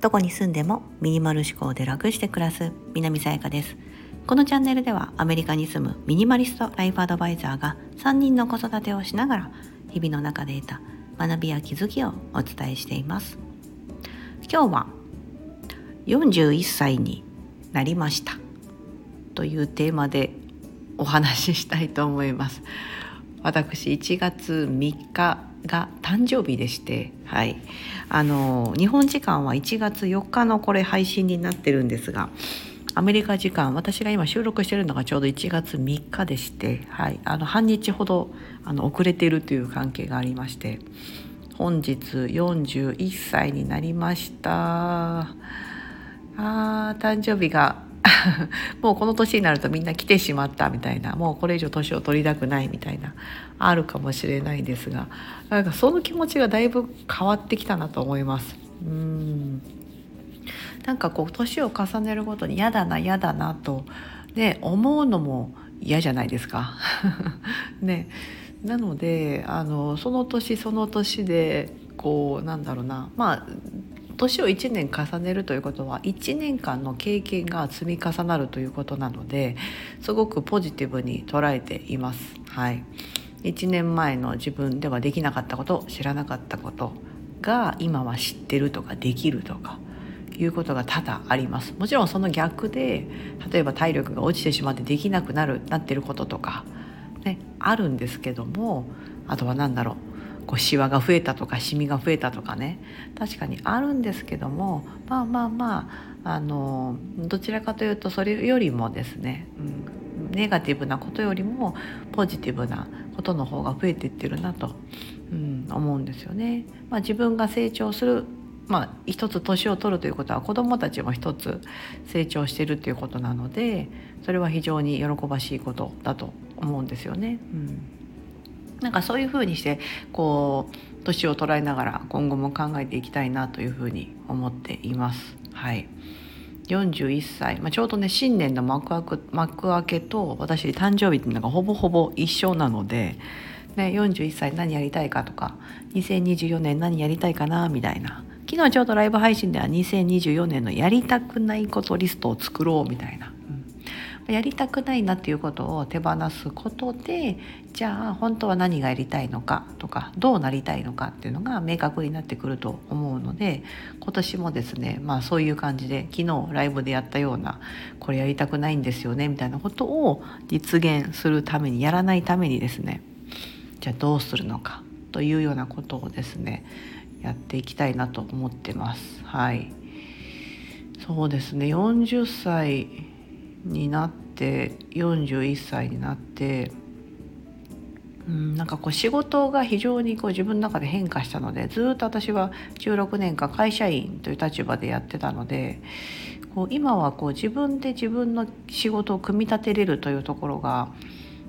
どこに住んでもミニマル思考で楽して暮らす南さやかです。このチャンネルではアメリカに住むミニマリストライフアドバイザーが3人の子育てをしながら日々の中で得た学びや気づきをお伝えしています。今日は41歳になりましたというテーマでお話ししたいと思います。私1月3日が誕生日でして、はい、あの日本時間は1月4日のこれ配信になってるんですがアメリカ時間私が今収録してるのがちょうど1月3日でして、はい、あの半日ほどあの遅れてるという関係がありまして本日41歳になりました。あ誕生日が もうこの年になるとみんな来てしまったみたいなもうこれ以上年を取りたくないみたいなあるかもしれないですがなんかその気持ちがだいぶ変わってきたなと思います。うんなんかこう年を重ねるごとに嫌だな嫌だなと、ね、思うのも嫌じゃないですか。ね、なのであのその年その年でこうなんだろうなまあ年を1年重ねるということは1年間の経験が積み重なるということなのですごくポジティブに捉えています。はい、1年前の自分ではできなかったこと知らなかったことが今は知ってるとかできるとかいうことが多々あります。もちろんその逆で例えば体力が落ちてしまってできなくなるなってることとか、ね、あるんですけどもあとは何だろう。こうシワが増えたとかシミが増えたとかね確かにあるんですけどもまあまあまああのどちらかというとそれよりもですね、うん、ネガティブなことよりもポジティブなことの方が増えていってるなと、うん、思うんですよね。まあ、自分が成長するまあ、一つ年を取るということは子どもたちも一つ成長しているということなのでそれは非常に喜ばしいことだと思うんですよね。うんなんかそういうふうにしてこう年を捉えながら今後も考えていきたいなというふうに思っています。はい。41歳、まあ、ちょうどね新年の幕開く幕開けと私誕生日っていうのがほぼほぼ一緒なので、ね、41歳何やりたいかとか2024年何やりたいかなみたいな。昨日ちょうどライブ配信では2024年のやりたくないことリストを作ろうみたいな。やりたくないなっていうことを手放すことでじゃあ本当は何がやりたいのかとかどうなりたいのかっていうのが明確になってくると思うので今年もですねまあそういう感じで昨日ライブでやったようなこれやりたくないんですよねみたいなことを実現するためにやらないためにですねじゃあどうするのかというようなことをですねやっていきたいなと思ってます。はいそうですね40歳になって41歳になってうん、なんかこう仕事が非常にこう自分の中で変化したのでずっと私は16年間会社員という立場でやってたのでこう今はこう自分で自分の仕事を組み立てれるというところが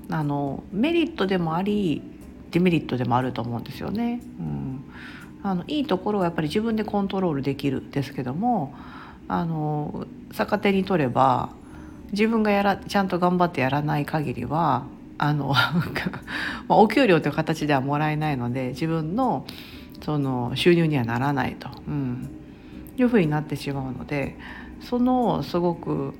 あのメリットでもありデメリットでもあると思うんですよね。うん、あのいいところはやっぱり自分でコントロールできるですけどもあの逆手に取れば自分がやらちゃんと頑張ってやらない限りはあの ま、お給料という形ではもらえないので自分のその収入にはならないと、うん、いうふうになってしまうのでそのすごく、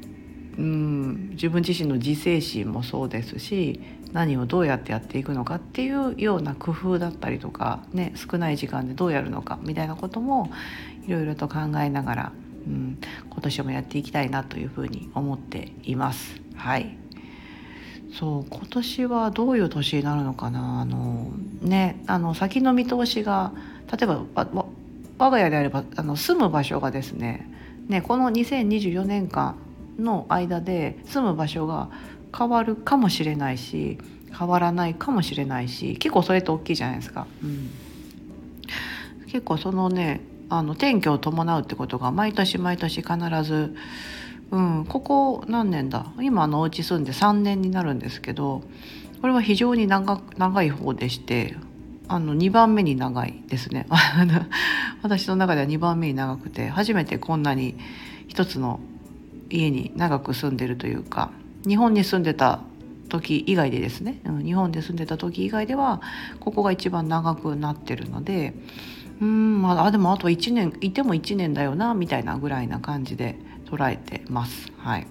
うん、自分自身の自制心もそうですし何をどうやってやっていくのかっていうような工夫だったりとか、ね、少ない時間でどうやるのかみたいなこともいろいろと考えながらうん、今年もやっていきたいなというふうに思っています。はいそう今年はどういう年になるのかなあのねあの先の見通しが例えば我が家であればあの住む場所がですねねこの2024年間の間で住む場所が変わるかもしれないし変わらないかもしれないし結構それって大きいじゃないですか。うん、結構そのねあの転居を伴うってことが毎年毎年必ず、うん、ここ何年だ？今のお家住んで3年になるんですけどこれは非常に長長い方でしてあの2番目に長いですね。私の中では2番目に長くて初めてこんなに一つの家に長く住んでるというか日本に住んでた時以外でですね、うん、日本で住んでた時以外ではここが一番長くなってるのでうんまあでもあと1年いても1年だよなみたいなぐらいな感じで捉えてます。はい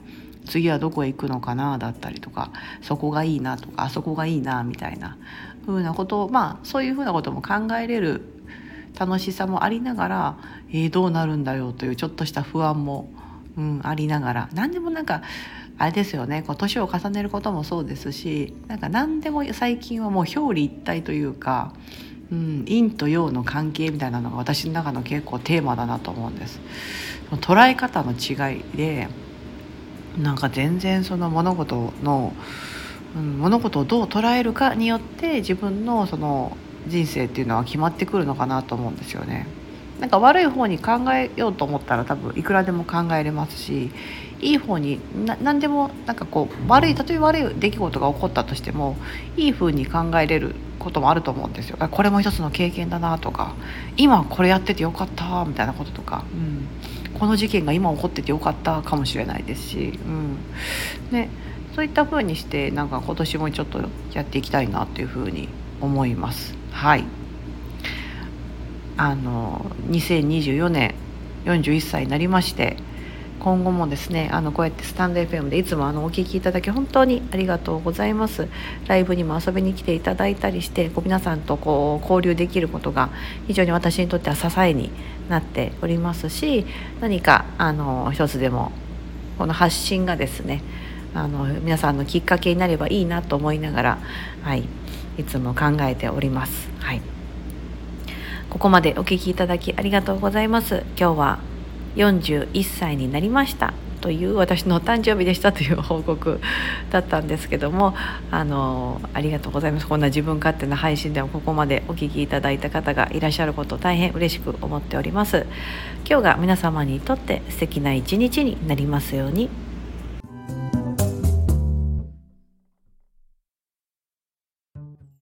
次はどこへ行くのかなだったりとかそこがいいなとかあそこがいいなみたいなふうなことをまあそういうふうなことも考えれる楽しさもありながら、えー、どうなるんだよというちょっとした不安も、うん、ありながら何でもなんかあれですよね年を重ねることもそうですしなんか何でも最近はもう表裏一体というか、うん、陰と陽の関係みたいなのが私の中の結構テーマだなと思うんです。捉え方の違いでなんか全然その物事の、うん、物事をどう捉えるかによって自分のその人生っていうのは決まってくるのかなと思うんですよね。なんか悪い方に考えようと思ったら多分いくらでも考えれますしいい方に何でもなんかこう悪いたとえ悪い出来事が起こったとしてもいい風に考えれることもあると思うんですよ。これも一つの経験だなとか今これやっててよかったみたいなこととか、うん、この事件が今起こっててよかったかもしれないですし、うん、ね、そういった風にしてなんか今年もちょっとやっていきたいなという風に思います。はい。あの2024年41歳になりまして今後もですねあのこうやってスタンド FM でいつもあのお聞きいただき本当にありがとうございますライブにも遊びに来ていただいたりしてこう皆さんとこう交流できることが非常に私にとっては支えになっておりますし何かあの一つでもこの発信がですねあの皆さんのきっかけになればいいなと思いながら、はい、いつも考えております。はいここまでお聞きいただきありがとうございます。今日は41歳になりました。という私のお誕生日でしたという報告だったんですけどもあのありがとうございます。こんな自分勝手な配信でもここまでお聞きいただいた方がいらっしゃることを大変嬉しく思っております。今日が皆様にとって素敵な一日になりますように。